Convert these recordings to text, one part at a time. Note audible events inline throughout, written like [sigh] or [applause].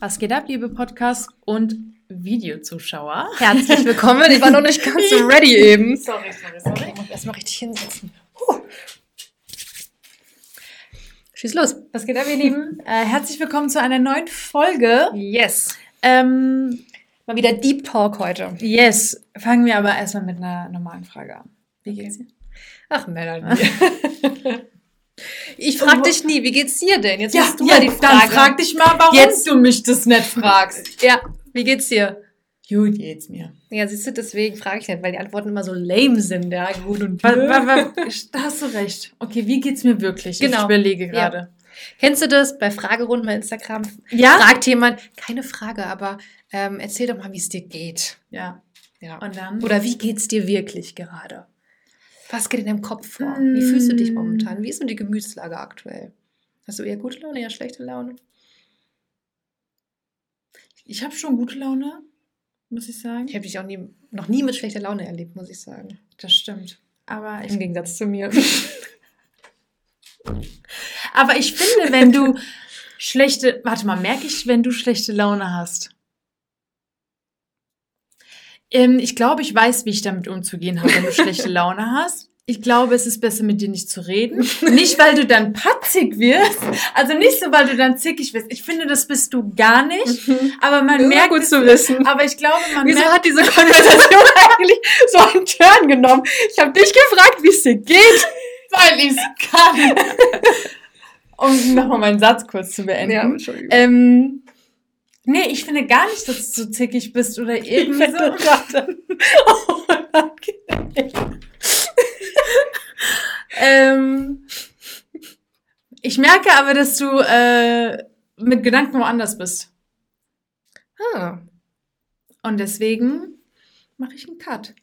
Was geht ab, liebe Podcast- und Videozuschauer? Herzlich willkommen. Ich war noch nicht ganz so ready eben. [laughs] Sorry, sorry, sorry. Okay, ich muss erstmal richtig hinsetzen. Huh. Schieß los. Was geht ab, ihr Lieben? Äh, herzlich willkommen zu einer neuen Folge. Yes. Ähm, Mal wieder Deep Talk heute. yes, fangen wir aber erstmal mit einer normalen Frage an. Wie geht's dir? Ach, Melanie. [laughs] ich frag dich nie, wie geht's dir denn? Jetzt musst du ja, mal die Frage. dann frag dich mal, warum Jetzt- du mich das nicht fragst. Ja, wie geht's dir? Gut geht's mir. Ja, siehst du, deswegen frage ich nicht, weil die Antworten immer so lame sind. Ja, gut und Da hast du recht. Okay, wie geht's mir wirklich? Ich Genau. überlege gerade. Kennst du das bei Fragerunden bei Instagram? Ja? Fragt jemand, keine Frage, aber ähm, erzähl doch mal, wie es dir geht. Ja. Ja. Und dann? Oder wie geht's dir wirklich gerade? Was geht in deinem Kopf vor? Wie fühlst du dich momentan? Wie ist denn die Gemütslage aktuell? Hast du eher gute Laune, eher schlechte Laune? Ich habe schon gute Laune, muss ich sagen. Ich habe dich auch nie, noch nie mit schlechter Laune erlebt, muss ich sagen. Das stimmt. Aber ich Im Gegensatz zu mir. [laughs] Aber ich finde, wenn du schlechte, warte mal, merke ich, wenn du schlechte Laune hast? Ähm, ich glaube, ich weiß, wie ich damit umzugehen habe, wenn du schlechte [laughs] Laune hast. Ich glaube, es ist besser, mit dir nicht zu reden. [laughs] Nicht, weil du dann patzig wirst. Also nicht so, weil du dann zickig wirst. Ich finde, das bist du gar nicht. Aber man Das merkt gut es, zu wissen. Aber ich glaube, man Wieso merkt, hat diese Konversation [laughs] eigentlich so einen Turn genommen? Ich habe dich gefragt, wie es dir geht. weil ich es kann. um nochmal meinen Satz kurz zu beenden. Entschuldigung. Ähm, nee, ich finde gar nicht, dass du so zickig bist oder irgendwie so. [laughs] Ähm, ich merke aber, dass du äh, mit Gedanken woanders bist. ah, Und deswegen mache ich einen Cut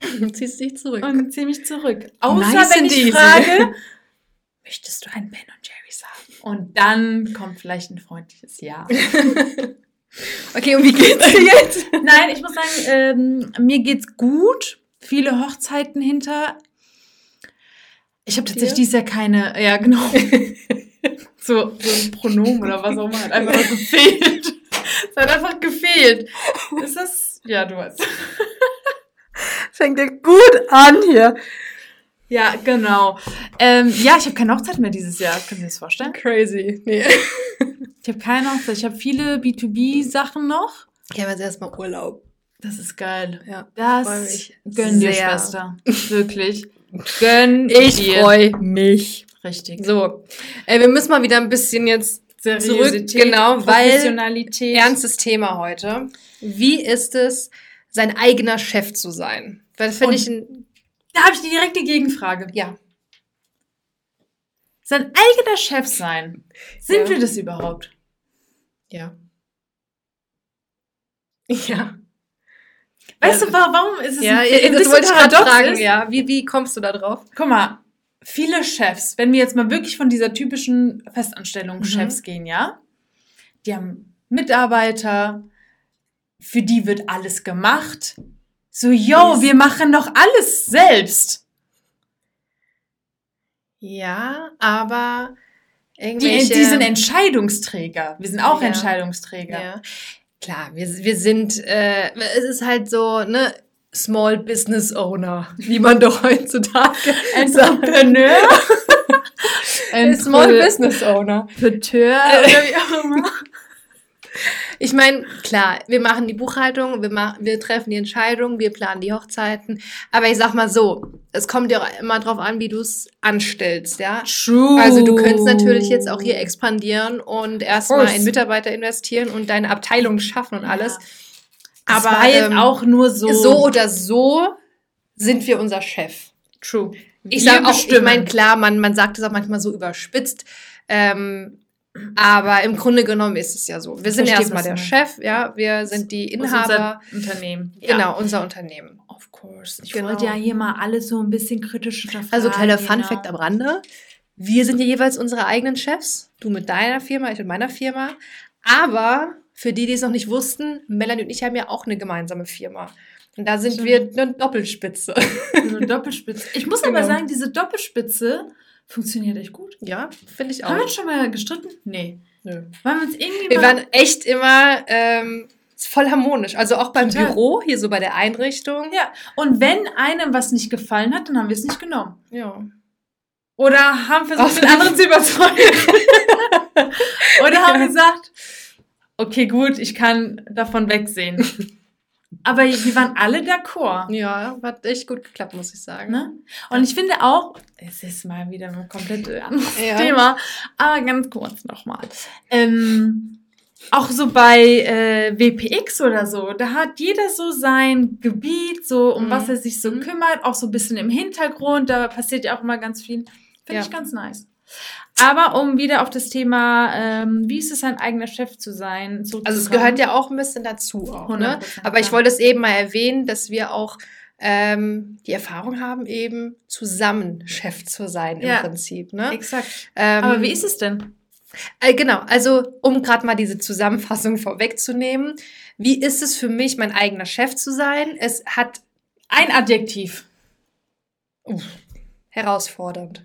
[laughs] ziehst dich zurück. und ziehe mich zurück. Außer Nice wenn ich easy. frage, [laughs] möchtest du einen Ben und Jerry's haben? Und dann kommt vielleicht ein freundliches Ja. [laughs] okay, und wie geht's dir jetzt? [laughs] Nein, ich muss sagen, ähm, mir geht's gut. Viele Hochzeiten hinter. Ich habe tatsächlich dieses Jahr keine, ja genau, [laughs] so, so ein Pronomen oder was auch immer, hat einfach gefehlt. Es hat einfach gefehlt. Ist das, ja, du weißt. Fängt ja gut an hier. Ja, genau. Ähm, ja, ich habe keine Hochzeit mehr dieses Jahr. Können Sie das vorstellen? Crazy. Nee. Ich habe keine Hochzeit. Ich habe viele B2B-Sachen noch. Ich habe jetzt erstmal Urlaub. Das ist geil. Ja. Das mich gönn dir, sehr. Schwester. [laughs] Wirklich. Gönn Ich dir. freue mich. Richtig. So, äh, wir müssen mal wieder ein bisschen jetzt Seriosität, zurück, genau, weil ernstes Thema heute. Wie ist es, sein eigener Chef zu sein? Weil das finde ich ein, Da habe ich die direkte Gegenfrage. ja, Sein eigener Chef sein. Sind Ja. wir das überhaupt? ja. [laughs] Ja. Weißt Ja, du, wa- warum ist es Ja, ein, das ein bisschen wollte ich gerade fragen, ist? ja. Wie, wie kommst du da drauf? Guck mal, viele Chefs, wenn wir jetzt mal wirklich von dieser typischen Festanstellung Mhm. Chefs gehen, ja, die haben Mitarbeiter, für die wird alles gemacht. So, yo, Dies- wir machen doch alles selbst. Ja, aber Die, irgendwelche... die sind Entscheidungsträger. Wir sind auch Ja. Entscheidungsträger. Ja. Klar, wir, wir sind, äh, es ist halt so, ne, Small Business Owner, wie man doch heutzutage. [laughs] Entrepreneur. [laughs] Small Business Owner. Entrepreneur oder [laughs] wie auch immer. Ich meine, klar, wir machen die Buchhaltung, wir, ma wir treffen die Entscheidungen, wir planen die Hochzeiten. Aber ich sag mal so, es kommt ja auch immer drauf an, wie du es anstellst, ja. True. Also du könntest natürlich jetzt auch hier expandieren und erstmal in Mitarbeiter investieren und deine Abteilung schaffen und alles. Aber Aber, war jetzt ähm, auch nur so. So oder so sind wir unser Chef. true. Ich sage auch, ich bestimmen. meine, klar, man, man sagt es auch manchmal so überspitzt, ähm, aber im Grunde genommen ist es ja so. Wir sind erstmal der Chef, ja, wir sind die Inhaber, unser Unternehmen. Ja. genau, unser Unternehmen. Of course. Ich Genau. wollte ja hier mal alles so ein bisschen kritisch hinterfragen. Also kleiner Fun genau. Fact am Rande. Wir sind ja jeweils unsere eigenen Chefs. Du mit deiner Firma, ich mit meiner Firma. Aber für die, die es noch nicht wussten, Melanie und ich haben ja auch eine gemeinsame Firma. Und da sind Stimmt. wir eine Doppelspitze. So eine Doppelspitze. Ich muss aber Genau. sagen, diese Doppelspitze funktioniert echt gut. Ja, finde ich Haben wir auch. uns schon mal gestritten? Nee. Nö. Weil wir uns irgendwie Wir waren echt immer ähm, voll harmonisch. Also auch beim Total. Büro, hier so bei der Einrichtung. ja. Und wenn einem was nicht gefallen hat, dann haben wir es nicht genommen. Ja. Oder haben versucht, den anderen zu überzeugen. [laughs] Oder haben gesagt, okay, gut, ich kann davon wegsehen. [laughs] Aber wir waren alle d'accord. Ja, hat echt gut geklappt, muss ich sagen. Ne? Und ich finde auch, es ist mal wieder ein komplett anderes Ja. Thema, aber ganz kurz nochmal. Ähm, auch so bei äh, WPX oder so, da hat jeder so sein Gebiet, so um Mhm. was er sich so Mhm. kümmert, auch so ein bisschen im Hintergrund, da passiert ja auch immer ganz viel. Finde Ja. ich ganz nice. Aber um wieder auf das Thema, ähm, wie ist es, ein eigener Chef zu sein, Also es gehört ja auch ein bisschen dazu. Auch, ne? 100%, Aber ich wollte es eben mal erwähnen, dass wir auch ähm, die Erfahrung haben, eben zusammen Chef zu sein im Ja. Prinzip. Ne? Exakt. Ähm, Aber wie ist es denn? Äh, genau, also um gerade mal diese Zusammenfassung [laughs] vorwegzunehmen. Wie ist es für mich, mein eigener Chef zu sein? Es hat Ein Adjektiv. herausfordernd.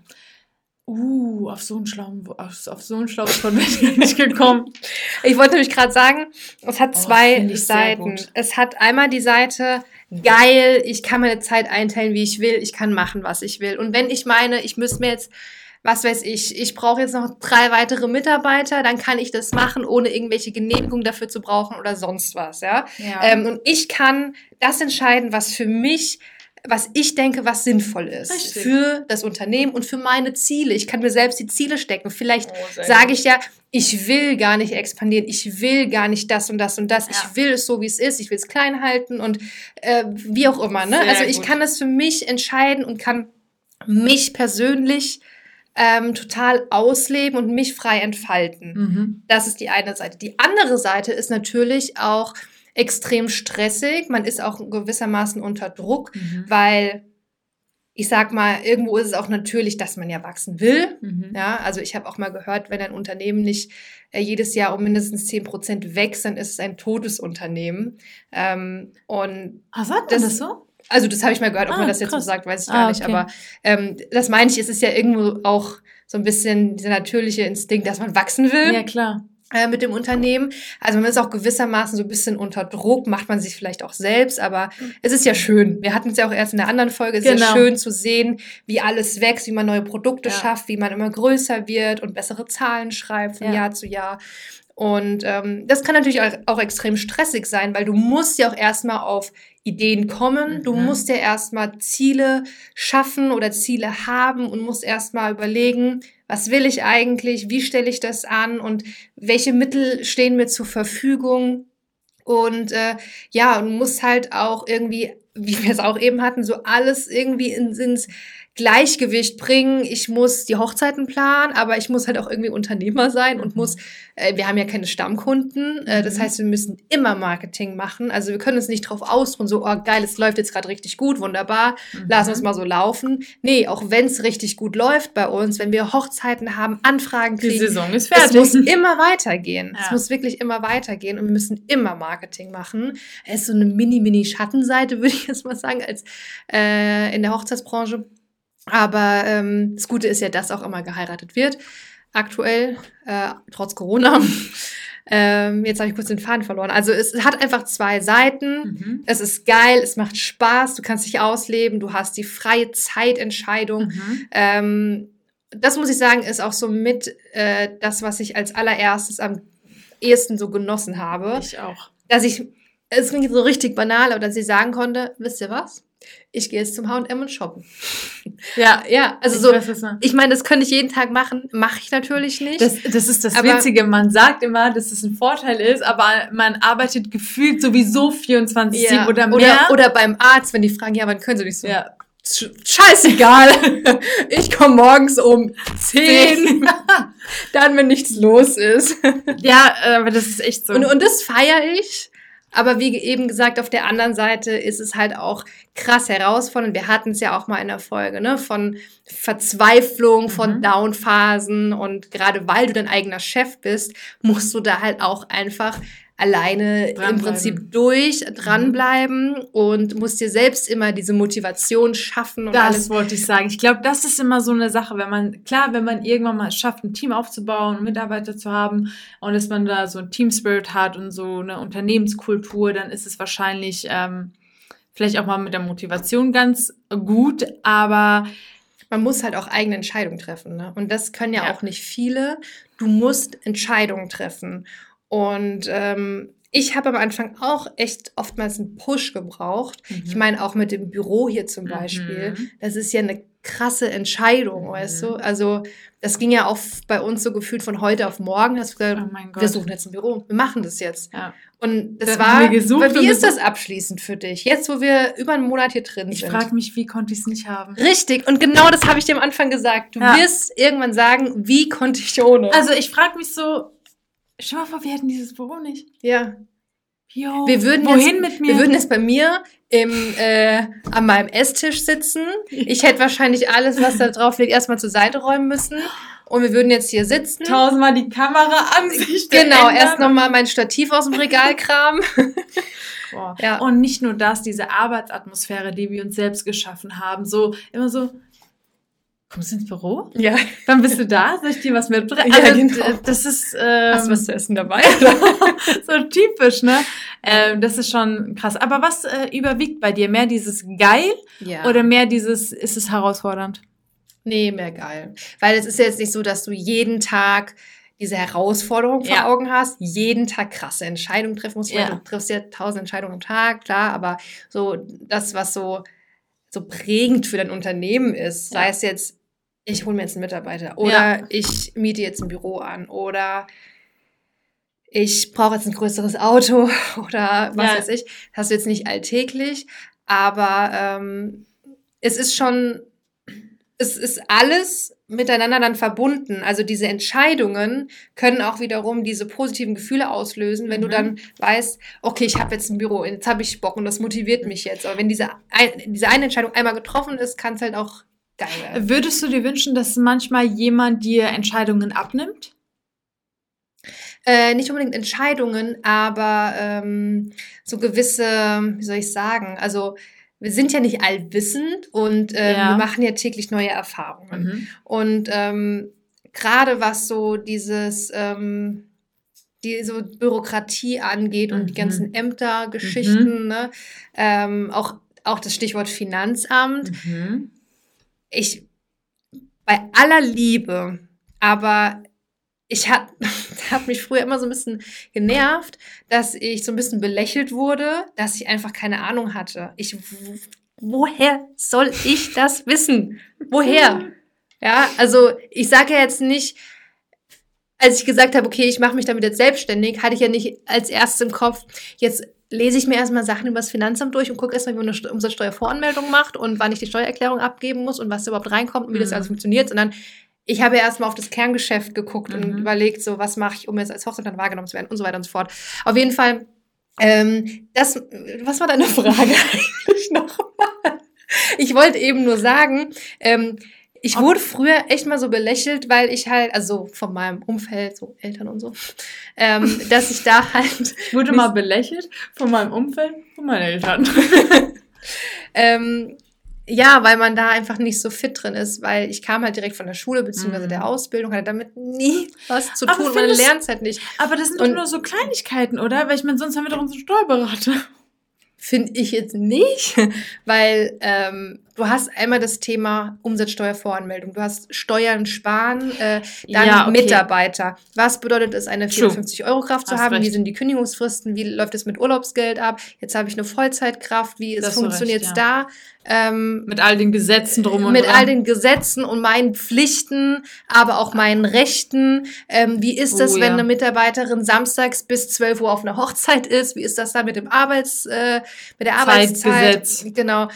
Uh, auf so einen schlauen, auf, auf so einen schlauen Wort [laughs] bin ich nicht gekommen. Ich wollte nämlich gerade sagen, es hat Oh, zwei Seiten. Es hat einmal die Seite, geil, ich kann meine Zeit einteilen, wie ich will, ich kann machen, was ich will. Und wenn ich meine, ich müsste mir jetzt, was weiß ich, ich brauche jetzt noch drei weitere Mitarbeiter, dann kann ich das machen, ohne irgendwelche Genehmigung dafür zu brauchen oder sonst was, ja. Ja. Ähm, und ich kann das entscheiden, was für mich, was ich denke, was sinnvoll ist. Richtig. Für das Unternehmen und für meine Ziele. Ich kann mir selbst die Ziele stecken. Vielleicht Oh, sage ich ja, ich will gar nicht expandieren, ich will gar nicht das und das und das, Ja. ich will es so, wie es ist, ich will es klein halten und äh, wie auch immer. Ne? Sehr Also ich gut. kann das für mich entscheiden und kann mich persönlich ähm, total ausleben und mich frei entfalten. Mhm. Das ist die eine Seite. Die andere Seite ist natürlich auch extrem stressig. Man ist auch gewissermaßen unter Druck, Mhm. weil ich sag mal, irgendwo ist es auch natürlich, dass man ja wachsen will. Mhm. Ja, also ich habe auch mal gehört, wenn ein Unternehmen nicht äh, jedes Jahr um mindestens 10 Prozent wächst, dann ist es ein totes Unternehmen. Ähm, und Ah, sagt man Das- das so? also das habe ich mal gehört, ob Ah, man das jetzt krass. so sagt, weiß ich Ah, gar nicht. okay. Aber ähm, das meine ich, es ist ja irgendwo auch so ein bisschen dieser natürliche Instinkt, dass man wachsen will Ja, klar. Äh, mit dem Unternehmen. Also man ist auch gewissermaßen so ein bisschen unter Druck, macht man sich vielleicht auch selbst, aber es ist ja schön. Wir hatten es ja auch erst in der anderen Folge, es ist ja Genau. schön zu sehen, wie alles wächst, wie man neue Produkte Ja. schafft, wie man immer größer wird und bessere Zahlen schreibt von Ja. Jahr zu Jahr. Und ähm, das kann natürlich auch, auch extrem stressig sein, weil du musst ja auch erstmal auf Ideen kommen, du Mhm. musst ja erstmal Ziele schaffen oder Ziele haben und musst erstmal überlegen, was will ich eigentlich, wie stelle ich das an und welche Mittel stehen mir zur Verfügung. Und äh, ja, und muss halt auch irgendwie, [laughs] wie wir es auch eben hatten, so alles irgendwie in, ins Gleichgewicht bringen. Ich muss die Hochzeiten planen, aber ich muss halt auch irgendwie Unternehmer sein und Mhm. muss, äh, wir haben ja keine Stammkunden. Äh, das Mhm. heißt, wir müssen immer Marketing machen. Also wir können uns nicht drauf ausruhen, so, oh geil, es läuft jetzt gerade richtig gut, wunderbar, lassen uns mal so laufen. Nee, auch wenn es richtig gut läuft bei uns, wenn wir Hochzeiten haben, Anfragen Die kriegen, Saison ist es fertig. muss immer weitergehen. Es Ja. muss wirklich immer weitergehen und wir müssen immer Marketing machen. Es ist so eine mini-mini-Schattenseite, [laughs] würde ich jetzt mal sagen, als äh, in der Hochzeitsbranche. Aber ähm, das Gute ist ja, dass auch immer geheiratet wird. Aktuell, äh, trotz Corona. [laughs] ähm, jetzt habe ich kurz den Faden verloren. Also es hat einfach zwei Seiten. Mhm. Es ist geil, es macht Spaß, du kannst dich ausleben, du hast die freie Zeitentscheidung. Mhm. Ähm, das muss ich sagen, ist auch so mit äh, das, was ich als allererstes am ehesten so genossen habe. Ich auch. Dass ich, es klingt so richtig banal, aber dass ich sagen konnte, wisst ihr was? Ich gehe jetzt zum H&M und shoppen. Ja, [laughs] Ja, also ich so, weiß, ich meine, das könnte ich jeden Tag machen, mache ich natürlich nicht. Das, das ist das Aber- Witzige. Man sagt immer, dass es ein Vorteil ist, aber man arbeitet gefühlt sowieso 24 ja. oder mehr. oder, oder beim Arzt, wenn die fragen, ja, wann können sie nicht so? ja. Sch- Scheißegal. [laughs] Ich komme morgens um 10, [laughs] dann, wenn nichts los ist. ja, aber das ist echt so. Und, und das feiere ich. Aber wie eben gesagt, auf der anderen Seite ist es halt auch krass herausfordernd. Wir hatten es ja auch mal in der Folge, ne? Von Verzweiflung, von Mhm. Downphasen. Und gerade weil du dein eigener Chef bist, musst du da halt auch einfach alleine im. Prinzip durch, dranbleiben und musst dir selbst immer diese Motivation schaffen und Das alles. wollte ich sagen. Ich glaube, das ist immer so eine Sache, wenn man, klar, wenn man irgendwann mal schafft, ein Team aufzubauen und Mitarbeiter zu haben und dass man da so ein Team Spirit hat und so eine Unternehmenskultur, dann ist es wahrscheinlich ähm, vielleicht auch mal mit der Motivation ganz gut, aber Man muss halt auch eigene Entscheidungen treffen. Ne? Und das können ja, Ja. auch nicht viele. Du musst Entscheidungen treffen. Und ähm, ich habe am Anfang auch echt oftmals einen Push gebraucht. Ich meine, auch mit dem Büro hier zum Beispiel. Mhm. Das ist ja eine krasse Entscheidung, Mhm. weißt du? Also, das ging ja auch bei uns so gefühlt von heute auf morgen. Hast du gesagt, Oh mein Gott. wir suchen jetzt ein Büro. Wir machen das jetzt. ja. Und das Dann war, wir gesucht wie wir ist das abschließend für dich? Jetzt, wo wir über einen Monat hier drin Ich sind. frage mich, wie konnte ich es nicht haben? Richtig, und genau das habe ich dir am Anfang gesagt. Du Ja. wirst irgendwann sagen, wie konnte ich ohne? Also ich frage mich so, stell mal vor, wir hätten dieses Büro nicht. ja. Jo, Wir würden wohin jetzt, mit mir? Wir würden jetzt bei mir im, äh, an meinem Esstisch sitzen. Ich hätte wahrscheinlich alles, was da drauf liegt, erstmal zur Seite räumen müssen. Und wir würden jetzt hier sitzen. tausendmal die Kameraansicht [laughs] Genau, ändern. erst nochmal mein Stativ aus dem Regal kramen. [laughs] Boah. Ja. Und nicht nur das, diese Arbeitsatmosphäre, die wir uns selbst geschaffen haben, so immer so, kommst du ins Büro? Ja. Wann bist du da? Soll ich dir was mitbringen? Ja, also, genau. d- das ist ähm, Hast du was zu essen dabei? [laughs] so typisch, ne? Ähm, das ist schon krass. Aber was äh, überwiegt bei dir? Mehr dieses geil ja. oder mehr dieses, ist es herausfordernd? Nee, mehr geil. Weil es ist ja jetzt nicht so, dass du jeden Tag diese Herausforderung vor Ja. Augen hast, jeden Tag krasse Entscheidungen treffen musst. Ja. Du triffst ja tausend Entscheidungen am Tag, klar, aber so das, was so, so prägend für dein Unternehmen ist, sei Ja. es jetzt, ich hole mir jetzt einen Mitarbeiter oder Ja. ich miete jetzt ein Büro an oder ich brauche jetzt ein größeres Auto [laughs] oder was Ja. weiß ich. Das hast du jetzt nicht alltäglich, aber ähm, es ist schon, es ist alles miteinander dann verbunden. Also diese Entscheidungen können auch wiederum diese positiven Gefühle auslösen, wenn du Mhm. dann weißt, okay, ich habe jetzt ein Büro, jetzt habe ich Bock und das motiviert mich jetzt. Aber wenn diese, ein, diese eine Entscheidung einmal getroffen ist, kann es halt auch geil werden. Würdest du dir wünschen, dass manchmal jemand dir Entscheidungen abnimmt? Äh, nicht unbedingt Entscheidungen, aber ähm, so gewisse, wie soll ich sagen, also wir sind ja nicht allwissend und ähm, Ja. wir machen ja täglich neue Erfahrungen. Und ähm, gerade was so dieses, ähm, die so Bürokratie angeht und die Mhm. ganzen Ämtergeschichten, ne? ähm, auch, auch das Stichwort Finanzamt, Mhm. ich bei aller Liebe, aber ich hat, [laughs] hat mich früher immer so ein bisschen genervt, dass ich so ein bisschen belächelt wurde, dass ich einfach keine Ahnung hatte. Ich, woher soll ich das wissen? Woher? Ja, also ich sage ja jetzt nicht, als ich gesagt habe, okay, ich mache mich damit jetzt selbstständig, hatte ich ja nicht als erstes im Kopf, jetzt lese ich mir erstmal Sachen über das Finanzamt durch und gucke erstmal, wie man eine St- Umsatzsteuervoranmeldung macht und wann ich die Steuererklärung abgeben muss und was da überhaupt reinkommt und wie das Mhm. alles funktioniert, sondern ich habe erstmal auf das Kerngeschäft geguckt und Mhm. überlegt, so was mache ich, um jetzt als Hochzeitsplan wahrgenommen zu werden und so weiter und so fort. Auf jeden Fall, ähm, das, was war deine [laughs] Frage eigentlich nochmal? Ich wollte eben nur sagen, ähm, ich wurde früher echt mal so belächelt, weil ich halt, also von meinem Umfeld, so Eltern und so, ähm, [laughs] dass ich da halt, Ich wurde mal belächelt von meinem Umfeld, von meinen Eltern. [laughs] ähm, ja, weil man da einfach nicht so fit drin ist, weil ich kam halt direkt von der Schule beziehungsweise Mhm. der Ausbildung, hatte damit nie [laughs] was zu tun man lernt es halt nicht. Aber das sind doch Und- nur so Kleinigkeiten, oder? Weil ich meine, sonst haben wir doch unseren Steuerberater. Finde ich jetzt nicht, [laughs] weil ähm, du hast einmal das Thema Umsatzsteuervoranmeldung, du hast Steuern sparen, äh, dann Ja, okay. Mitarbeiter. Was bedeutet es, eine True. 54-Euro-Kraft zu Hast haben? Wie recht. sind die Kündigungsfristen? Wie läuft es mit Urlaubsgeld ab? Jetzt habe ich eine Vollzeitkraft. Wie Da es hast du funktioniert recht, da? Ähm, Mit all den Gesetzen drum und mit dran. all den Gesetzen und meinen Pflichten, aber auch meinen Rechten. Ähm, wie ist das, Oh, wenn ja. eine Mitarbeiterin samstags bis 12 Uhr auf einer Hochzeit ist? Wie ist das da mit dem Arbeits, äh, mit der Arbeitszeit? Zeitgesetz. Genau.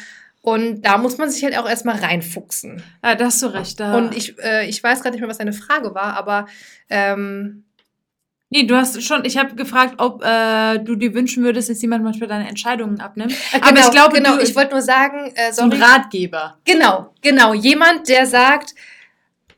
Und da muss man sich halt auch erstmal reinfuchsen. Ja, da hast du recht. Da. Und ich, äh, ich weiß gerade nicht mehr, was deine Frage war, aber ähm, nee, du hast schon, ich habe gefragt, ob äh, du dir wünschen würdest, dass jemand manchmal deine Entscheidungen abnimmt. äh, Aber ich glaube, genau, du- ich wollte nur sagen, äh, So ein. Ratgeber. Genau, genau. Jemand, der sagt,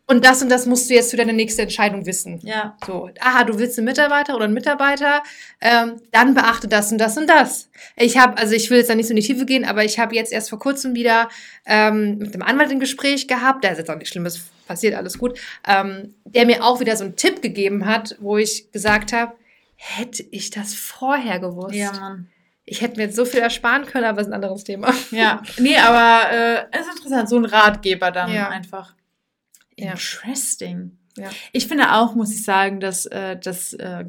und das und das musst du jetzt für deine nächste Entscheidung wissen. Ja. So, aha, du willst einen Mitarbeiter oder einen Mitarbeiter, ähm, dann beachte das und das und das. Ich habe, also ich will jetzt da nicht so in die Tiefe gehen, aber ich habe jetzt erst vor kurzem wieder ähm, mit dem Anwalt ein Gespräch gehabt, da ist jetzt auch nichts Schlimmes passiert, alles gut, ähm, der mir auch wieder so einen Tipp gegeben hat, wo ich gesagt habe, hätte ich das vorher gewusst. Ja, Mann. Ich hätte mir jetzt so viel ersparen können, aber das ist ein anderes Thema. Ja. Nee, aber äh, es ist interessant, so ein Ratgeber dann Ja. einfach. Interesting. Ja. Ich finde auch, muss ich sagen, dass äh, das äh,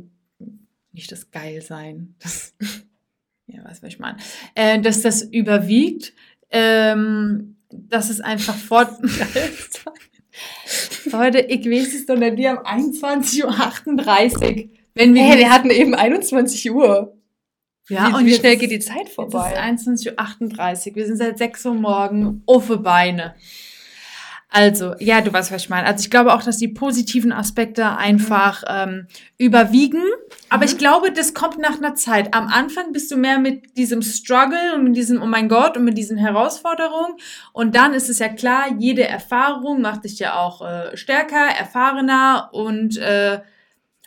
nicht das Geilsein, das, [laughs] ja, was ich meine, äh, dass das überwiegt, ähm, dass es einfach fort. [laughs] Leute, ich weiß es doch nicht, wir haben 21.38 Uhr. Wenn wir, Hey, wir hatten eben 21 Uhr. ja, wie, und wie schnell ist- geht die Zeit ist vorbei? es 21.38 Uhr. Wir sind seit 6 Uhr morgen auf die Beine. Also, ja, du weißt, was ich meine. Also ich glaube auch, dass die positiven Aspekte einfach ähm, überwiegen. Aber Mhm. ich glaube, das kommt nach einer Zeit. Am Anfang bist du mehr mit diesem Struggle und mit diesem, oh mein Gott, und mit diesen Herausforderungen. Und dann ist es ja klar, jede Erfahrung macht dich ja auch äh, stärker, erfahrener und äh,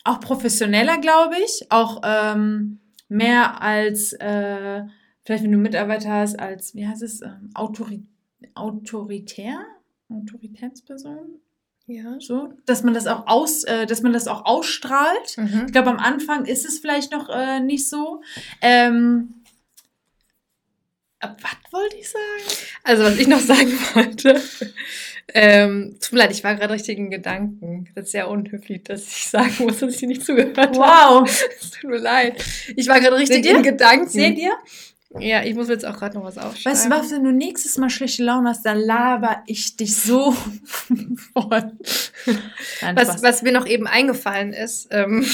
auch professioneller, glaube ich. Auch ähm, mehr als, äh, vielleicht wenn du Mitarbeiter hast, als, wie heißt es, ähm, Autori autoritär? Autoritätsperson? Ja. So, dass man das auch aus, äh, dass man das auch ausstrahlt. Mhm. Ich glaube, am Anfang ist es vielleicht noch äh, nicht so. Ähm, äh, was wollte ich sagen? Also, was ich noch [laughs] sagen wollte, ähm, tut mir leid, ich war gerade richtig in Gedanken. Das ist sehr unhöflich, dass ich sagen muss, dass ich dir nicht zugehört habe. [laughs] Wow. Tut mir leid. Ich war gerade richtig in Gedanken. Seht ihr? Ja, ich muss jetzt auch gerade noch was aufschreiben. Weißt du was, wenn du nächstes Mal schlechte Laune hast, dann laber ich dich so [laughs] voll. Was, was mir noch eben eingefallen ist, ähm,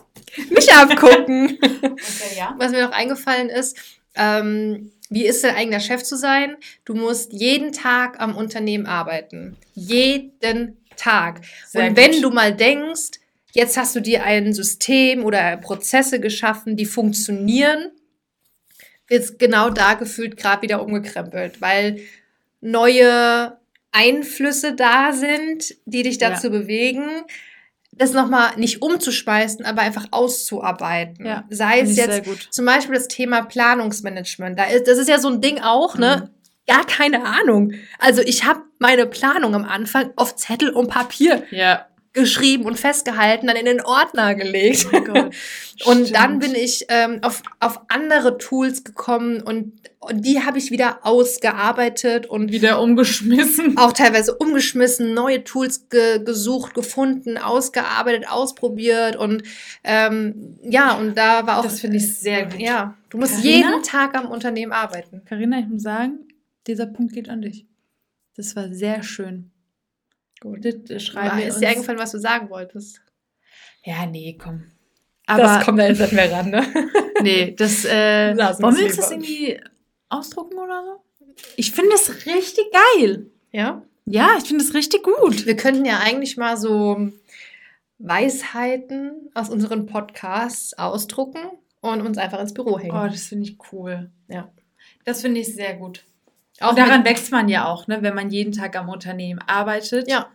[laughs] mich abgucken. Okay, ja. was mir noch eingefallen ist, ähm, wie ist dein eigener Chef zu sein? Du musst jeden Tag am Unternehmen arbeiten. Jeden Tag. Sehr Und wenn gut. du mal denkst, jetzt hast du dir ein System oder Prozesse geschaffen, die funktionieren, wird genau da gefühlt gerade wieder umgekrempelt, weil neue Einflüsse da sind, die dich Ja. dazu bewegen, das nochmal nicht umzuschmeißen, aber einfach auszuarbeiten. Ja, Sei es jetzt zum Beispiel das Thema Planungsmanagement. Da ist, das ist ja so ein Ding auch, ne? Gar keine Ahnung. Also ich habe meine Planung am Anfang auf Zettel und Papier Ja. Geschrieben und festgehalten, dann in den Ordner gelegt. Oh. Und dann bin ich ähm, auf, auf andere Tools gekommen und, und die habe ich wieder ausgearbeitet und wieder umgeschmissen. auch teilweise umgeschmissen, neue Tools ge gesucht, gefunden, ausgearbeitet, ausprobiert und ähm, ja, und da war auch. Das finde ich sehr gut. Ja, du musst Carina? jeden Tag am Unternehmen arbeiten. Carina, ich muss sagen, dieser Punkt geht an dich. Das war sehr schön. Gut. Das, das schreiben wir ist dir eingefallen, was du sagen wolltest? Ja, nee, komm. das kommt da jetzt nicht mehr ran, ne? [laughs] nee, das, äh, [laughs] wollen wir uns das irgendwie ausdrucken oder so? Ich finde das richtig geil. Ja. Ja, ich finde das richtig gut. Wir könnten ja eigentlich mal so Weisheiten aus unseren Podcasts ausdrucken und uns einfach ins Büro hängen. Oh, das finde ich cool. Ja. Das finde ich sehr gut. Auch Und daran wächst man ja auch, ne, wenn man jeden Tag am Unternehmen arbeitet. Ja.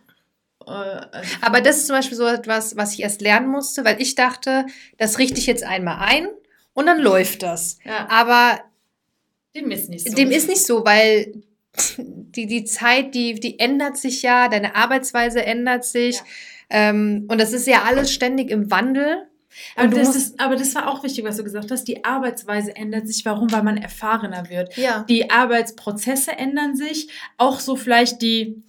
Äh, also- Aber das ist zum Beispiel so etwas, was ich erst lernen musste, weil ich dachte, das richte ich jetzt einmal ein und dann läuft das. ja, Aber dem ist nicht so. dem ist nicht so, weil die, die Zeit, die, die ändert sich ja, deine Arbeitsweise ändert sich. Ja. Ähm, und das ist ja alles ständig im Wandel. Aber, das ist, aber das war auch wichtig, was du gesagt hast. Die Arbeitsweise ändert sich. Warum? Weil man erfahrener wird. Ja. Die Arbeitsprozesse ändern sich. Auch so vielleicht die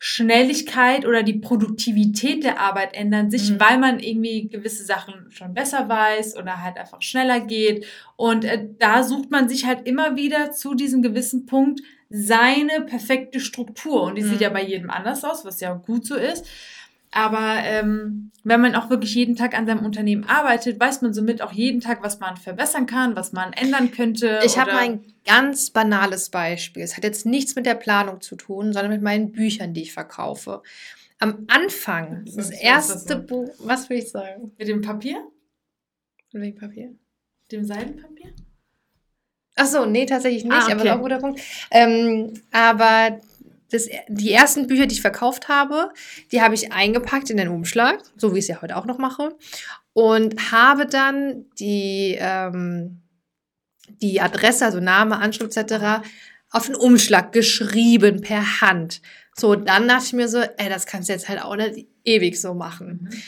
Schnelligkeit oder die Produktivität der Arbeit ändern sich, Mhm. weil man irgendwie gewisse Sachen schon besser weiß oder halt einfach schneller geht. Und äh, da sucht man sich halt immer wieder zu diesem gewissen Punkt seine perfekte Struktur. Und die Mhm. sieht ja bei jedem anders aus, was ja gut so ist. Aber ähm, wenn man auch wirklich jeden Tag an seinem Unternehmen arbeitet, weiß man somit auch jeden Tag, was man verbessern kann, was man ändern könnte. Ich habe ein ganz banales Beispiel. Es hat jetzt nichts mit der Planung zu tun, sondern mit meinen Büchern, die ich verkaufe. Am Anfang, das das erste so? Buch, was will ich sagen? mit dem Papier, Mit welchem Papier? dem Seidenpapier. Ach so, nee, tatsächlich nicht, Ah, aber okay. ist auch ein guter Punkt. Ähm, aber das, die ersten Bücher, die ich verkauft habe, die habe ich eingepackt in den Umschlag, so wie ich es ja heute auch noch mache. Und habe dann die, ähm, die Adresse, also Name, Anschrift etc., auf den Umschlag geschrieben per Hand. So, dann dachte ich mir so, ey, das kannst du jetzt halt auch nicht ewig so machen. Mhm.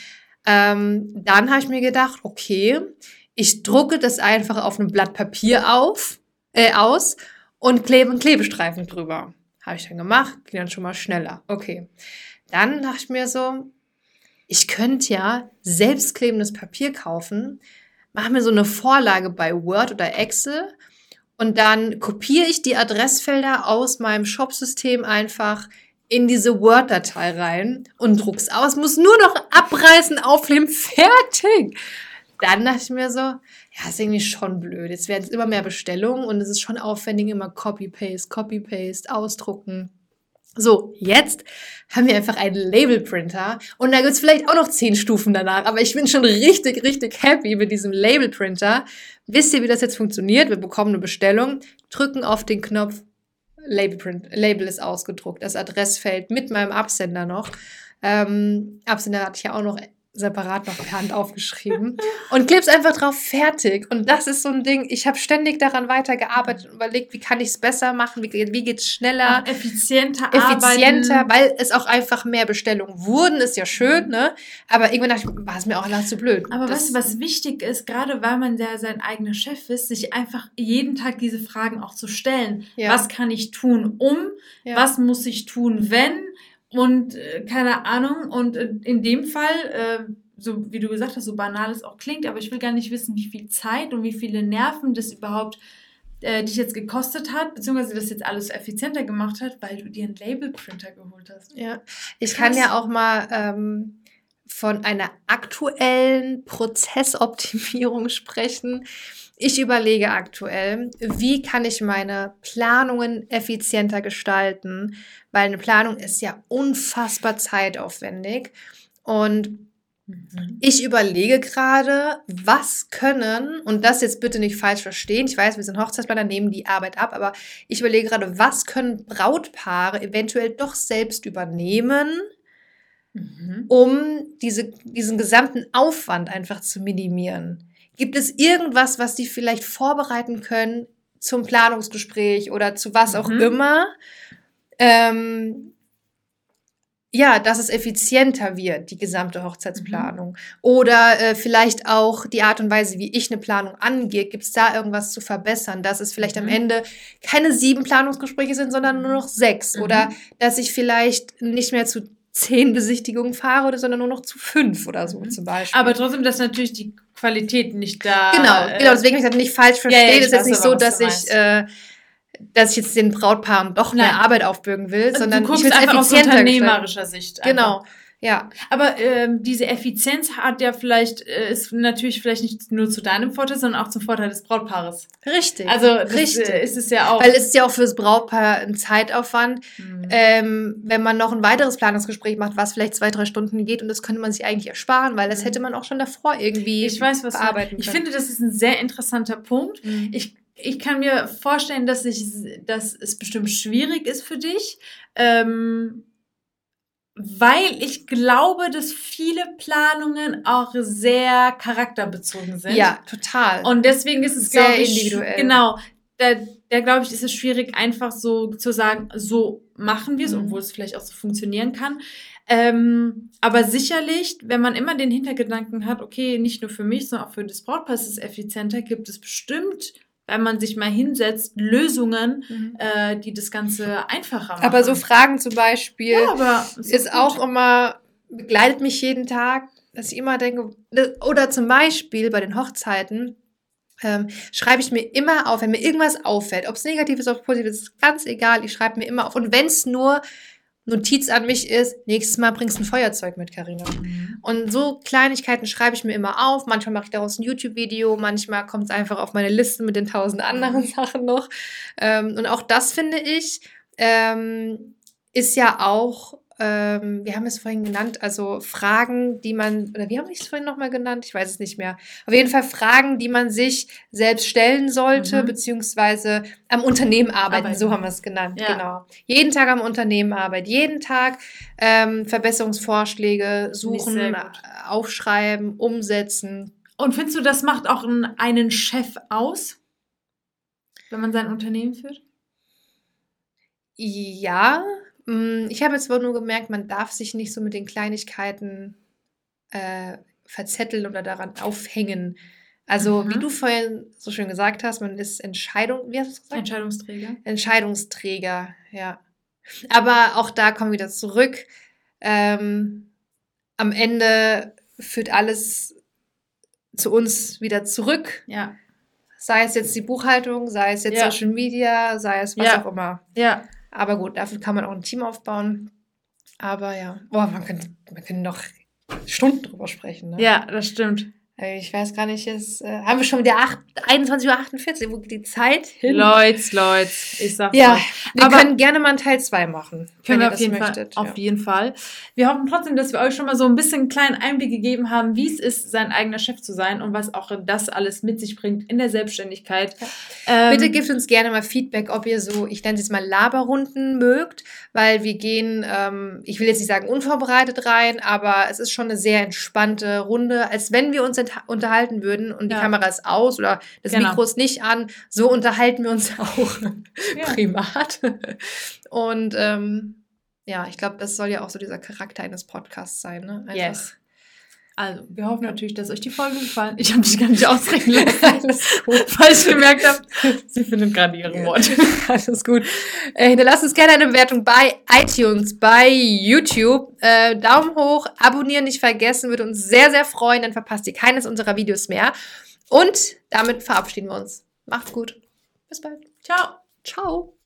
Ähm, dann habe ich mir gedacht, okay, ich drucke das einfach auf einem Blatt Papier auf, äh, aus und klebe einen Klebestreifen drüber. Habe ich dann gemacht, ging dann schon mal schneller. Okay. Dann dachte ich mir so, ich könnte ja selbstklebendes Papier kaufen, mache mir so eine Vorlage bei Word oder Excel und dann kopiere ich die Adressfelder aus meinem Shopsystem einfach in diese Word-Datei rein und druck's aus, muss nur noch abreißen, aufnehmen, [laughs] fertig. Dann dachte ich mir so, ja, ist irgendwie schon blöd. Jetzt werden es immer mehr Bestellungen und es ist schon aufwendig, immer Copy-Paste, Copy-Paste, ausdrucken. So, jetzt haben wir einfach einen Label-Printer und da gibt's vielleicht auch noch zehn Stufen danach, aber ich bin schon richtig, richtig happy mit diesem Label-Printer. Wisst ihr, wie das jetzt funktioniert? Wir bekommen eine Bestellung, drücken auf den Knopf, Label, Label ist ausgedruckt, das Adressfeld mit meinem Absender noch. Ähm, Absender hatte ich ja auch noch separat noch per Hand aufgeschrieben und klebst einfach drauf fertig. Und das ist so ein Ding, ich habe ständig daran weitergearbeitet und überlegt, wie kann ich es besser machen, wie, wie geht es schneller, Auch effizienter, effizienter, arbeiten. weil es auch einfach mehr Bestellungen wurden, ist ja schön, ne? Aber irgendwann dachte ich, war es mir auch lass zu blöd. Aber das, weißt du, was wichtig ist, gerade weil man ja sein eigener Chef ist, sich einfach jeden Tag diese Fragen auch zu stellen. Ja. Was kann ich tun, um? Ja. Was muss ich tun, wenn? Und äh, keine Ahnung. Und äh, in dem Fall, äh, so wie du gesagt hast, so banal es auch klingt, aber ich will gar nicht wissen, wie viel Zeit und wie viele Nerven das überhaupt äh, dich jetzt gekostet hat, beziehungsweise das jetzt alles effizienter gemacht hat, weil du dir einen Labelprinter geholt hast. Ja, ich Krass. kann ja auch mal ähm, von einer aktuellen Prozessoptimierung [laughs] sprechen. Ich überlege aktuell, wie kann ich meine Planungen effizienter gestalten, weil eine Planung ist ja unfassbar zeitaufwendig. Und ich überlege gerade, was können, und das jetzt bitte nicht falsch verstehen, ich weiß, wir sind Hochzeitsplaner, nehmen die Arbeit ab, aber ich überlege gerade, was können Brautpaare eventuell doch selbst übernehmen, Mhm. um diese, diesen gesamten Aufwand einfach zu minimieren? Gibt es irgendwas, was die vielleicht vorbereiten können zum Planungsgespräch oder zu was auch Mhm. immer? Ähm, ja, dass es effizienter wird, die gesamte Hochzeitsplanung. Oder äh, vielleicht auch die Art und Weise, wie ich eine Planung angehe. Gibt es da irgendwas zu verbessern, dass es vielleicht am Mhm. Ende keine sieben Planungsgespräche sind, sondern nur noch sechs? Mhm. Oder dass ich vielleicht nicht mehr zu zehn Besichtigungen fahre, oder sondern nur noch zu fünf oder so Mhm. zum Beispiel. Aber trotzdem, dass natürlich die Qualität nicht da. Genau, äh, genau, deswegen ich das nicht falsch ja, verstehen. ich es ist jetzt nicht so, dass ich, äh, dass ich jetzt den Brautpaaren doch mehr Nein. Arbeit aufbürgen will, sondern du guckst ich einfach aus unternehmerischer Sicht. einfach. Genau, ja. Aber ähm, diese Effizienz hat ja vielleicht, äh, ist natürlich vielleicht nicht nur zu deinem Vorteil, sondern auch zum Vorteil des Brautpaares. Richtig. Also das, Richtig. Äh, ist es ja auch. Weil es ist ja auch fürs Brautpaar ein Zeitaufwand, Mhm. ähm, wenn man noch ein weiteres Planungsgespräch macht, was vielleicht zwei, drei Stunden geht und das könnte man sich eigentlich ersparen, weil das Mhm. hätte man auch schon davor irgendwie ich weiß, was bearbeiten Ich können. finde, das ist ein sehr interessanter Punkt. Mhm. Ich, ich kann mir vorstellen, dass, ich, dass es bestimmt schwierig ist für dich, ähm, weil ich glaube, dass viele Planungen auch sehr charakterbezogen sind. ja, total. Und deswegen ist es, Sehr glaube ich, individuell. Genau. Da, da glaube ich, ist es schwierig, einfach so zu sagen, so machen wir es, Mhm. obwohl es vielleicht auch so funktionieren kann. Ähm, aber sicherlich, wenn man immer den Hintergedanken hat, okay, nicht nur für mich, sondern auch für das Brautpaar ist es effizienter, gibt es bestimmt, wenn man sich mal hinsetzt, Lösungen, Mhm. äh, die das Ganze einfacher machen. aber so Fragen zum Beispiel ja, ist gut. auch immer, begleitet mich jeden Tag, dass ich immer denke, oder zum Beispiel bei den Hochzeiten, ähm, schreibe ich mir immer auf, wenn mir irgendwas auffällt, ob es negativ ist, ob es positiv ist, ist ganz egal, ich schreibe mir immer auf. Und wenn es nur Notiz an mich ist, nächstes Mal bringst du ein Feuerzeug mit, Karina. Mhm. Und so Kleinigkeiten schreibe ich mir immer auf. Manchmal mache ich daraus ein YouTube-Video, manchmal kommt es einfach auf meine Liste mit den tausend anderen Sachen noch. Ähm, und auch das finde ich, ähm, ist ja auch ähm, wir haben es vorhin genannt, also Fragen, die man, oder wie haben wir es vorhin nochmal genannt? Ich weiß es nicht mehr. Auf jeden Fall Fragen, die man sich selbst stellen sollte, Mhm. beziehungsweise am Unternehmen arbeiten, Arbeiten. so haben wir es genannt, Ja. genau. Jeden Tag am Unternehmen arbeiten, jeden Tag ähm, Verbesserungsvorschläge suchen, äh, aufschreiben, umsetzen. Und findest du, das macht auch einen, Chef aus, wenn man sein Unternehmen führt? Ja, ich habe jetzt aber nur gemerkt, man darf sich nicht so mit den Kleinigkeiten äh, verzetteln oder daran aufhängen. Also, Mhm. wie du vorhin so schön gesagt hast, man ist Entscheidung, wie hast du es gesagt? Entscheidungsträger. Entscheidungsträger, ja. Aber auch da kommen wir wieder zurück. Ähm, am Ende führt alles zu uns wieder zurück. Ja. Sei es jetzt die Buchhaltung, sei es jetzt Ja. Social Media, sei es was Ja. auch immer. Ja. Aber gut, dafür kann man auch ein Team aufbauen. Aber ja, oh, man könnte, man könnte noch Stunden drüber sprechen. Ne? Ja, das stimmt. Äh, Ich weiß gar nicht, es, äh, haben wir schon wieder acht- 21.48 Uhr, wo geht die Zeit hin? Leute, Leute, ich sag's Ja, euch. wir Aber- können gerne mal einen Teil 2 machen, Können wenn wir ihr auf das jeden möchtet. Fall. ja. Auf jeden Fall. Wir hoffen trotzdem, dass wir euch schon mal so ein bisschen einen kleinen Einblick gegeben haben, wie es ist, sein eigener Chef zu sein und was auch das alles mit sich bringt in der Selbstständigkeit. Ähm, Bitte gebt uns gerne mal Feedback, ob ihr so, ich nenne es jetzt mal Laberrunden mögt, weil wir gehen, ähm, ich will jetzt nicht sagen unvorbereitet rein, aber es ist schon eine sehr entspannte Runde, als wenn wir uns ent- unterhalten würden und die Ja. Kamera ist aus oder das Genau. Mikro ist nicht an. So unterhalten wir uns [laughs] auch Ja. privat. Und ähm, ja, ich glaube, das soll ja auch so dieser Charakter eines Podcasts sein. Ne? Einfach- Yes. Also, wir hoffen natürlich, dass euch die Folge gefallen. Ich habe mich gar nicht ausreden [laughs] lassen, weil ich gemerkt habe, [laughs] sie findet gerade ihre Worte. [laughs] Alles gut. Äh, hinterlasst uns gerne eine Bewertung bei iTunes, bei YouTube. Äh, Daumen hoch, abonnieren nicht vergessen, würde uns sehr, sehr freuen. Dann verpasst ihr keines unserer Videos mehr. Und damit verabschieden wir uns. Macht's gut. Bis bald. Ciao. Ciao.